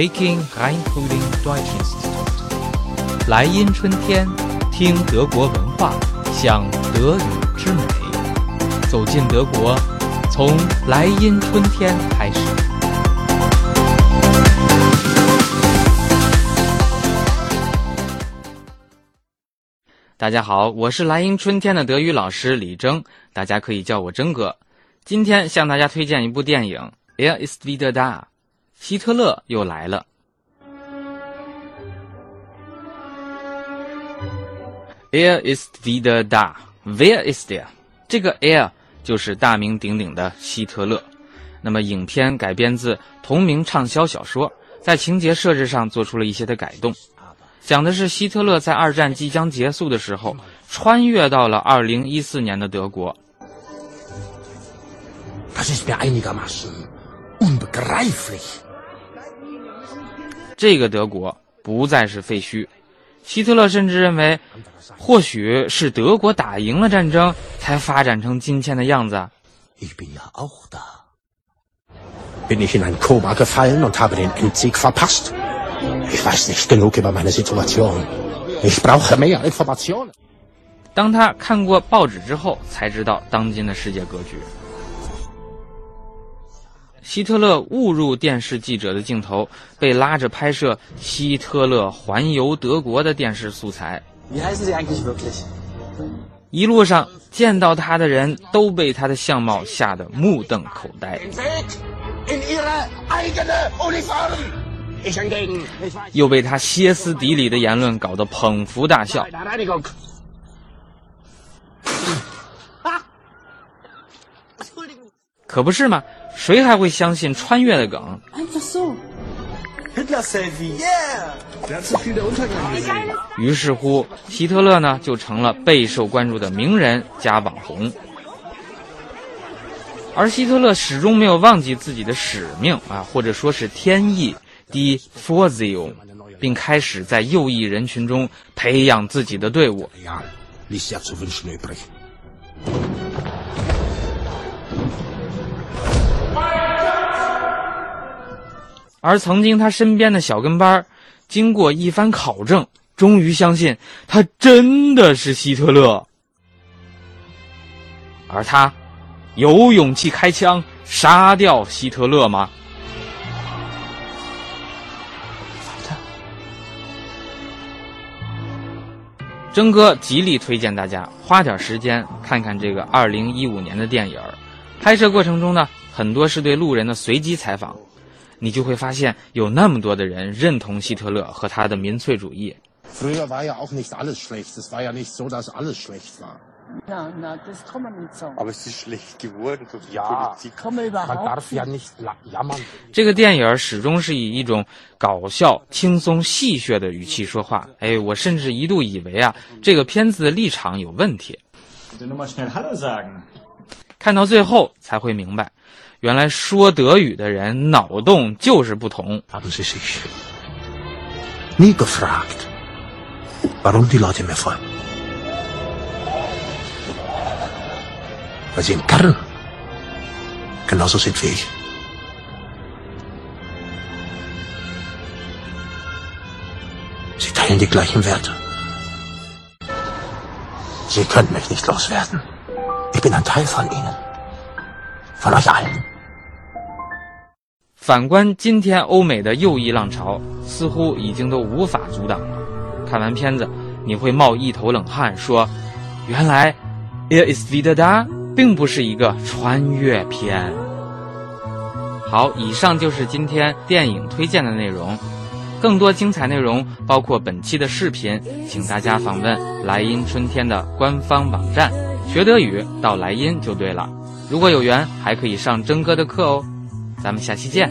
Peking Rheinland Deutsch Institut，莱茵春天，听德国文化，享德语之美。走进德国，从莱茵春天开始。大家好，我是莱茵春天的德语老师李征，大家可以叫我征哥。今天向大家推荐一部电影《Er ist wieder da》，希特勒又来了。Er is wieder da. Where is there? 这个 Air 就是大名鼎鼎的希特勒。那么，影片改编自同名畅销小说，在情节设置上做出了一些的改动。讲的是希特勒在二战即将结束的时候，穿越到了二零一四年的德国。这个德国不再是废墟，希特勒甚至认为，或许是德国打赢了战争，才发展成今天的样子。当他看过报纸之后，才知道当今的世界格局。希特勒误入电视记者的镜头，被拉着拍摄希特勒环游德国的电视素材。一路上见到他的人都被他的相貌吓得目瞪口呆。又被他歇斯底里的言论搞得捧腹大笑。可不是嘛？谁还会相信穿越的梗？于是乎，希特勒呢就成了备受关注的名人加网红。而希特勒始终没有忘记自己的使命啊，或者说是天意。Die Vorzio，并开始在右翼人群中培养自己的队伍。而曾经他身边的小跟班，经过一番考证，终于相信他真的是希特勒。而他有勇气开枪杀掉希特勒吗？征哥极力推荐大家花点时间看看这个二零一五年的电影拍摄过程中呢，很多是对路人的随机采访，你就会发现有那么多的人认同希特勒和他的民粹主义。这个电影始终是以一种搞笑、轻松、戏谑的语气说话。哎，我甚至一度以为啊，这个片子的立场有问题。看到最后才会明白，原来说德语的人脑洞就是不同。weil sie im Kern genauso sind wie ich. Sie teilen die gleichen Werte. Sie können mich nicht loswerden. Ich bin ein Teil von Ihnen. Von euch allen. 反观今天欧美的右翼浪潮，似乎已经都无法阻挡了。看完片子，你会冒一头冷汗，说：“原来 iris vidada。”并不是一个穿越片。好，以上就是今天电影推荐的内容。更多精彩内容，包括本期的视频，请大家访问莱茵春天的官方网站。学德语到莱茵就对了。如果有缘，还可以上真哥的课哦。咱们下期见。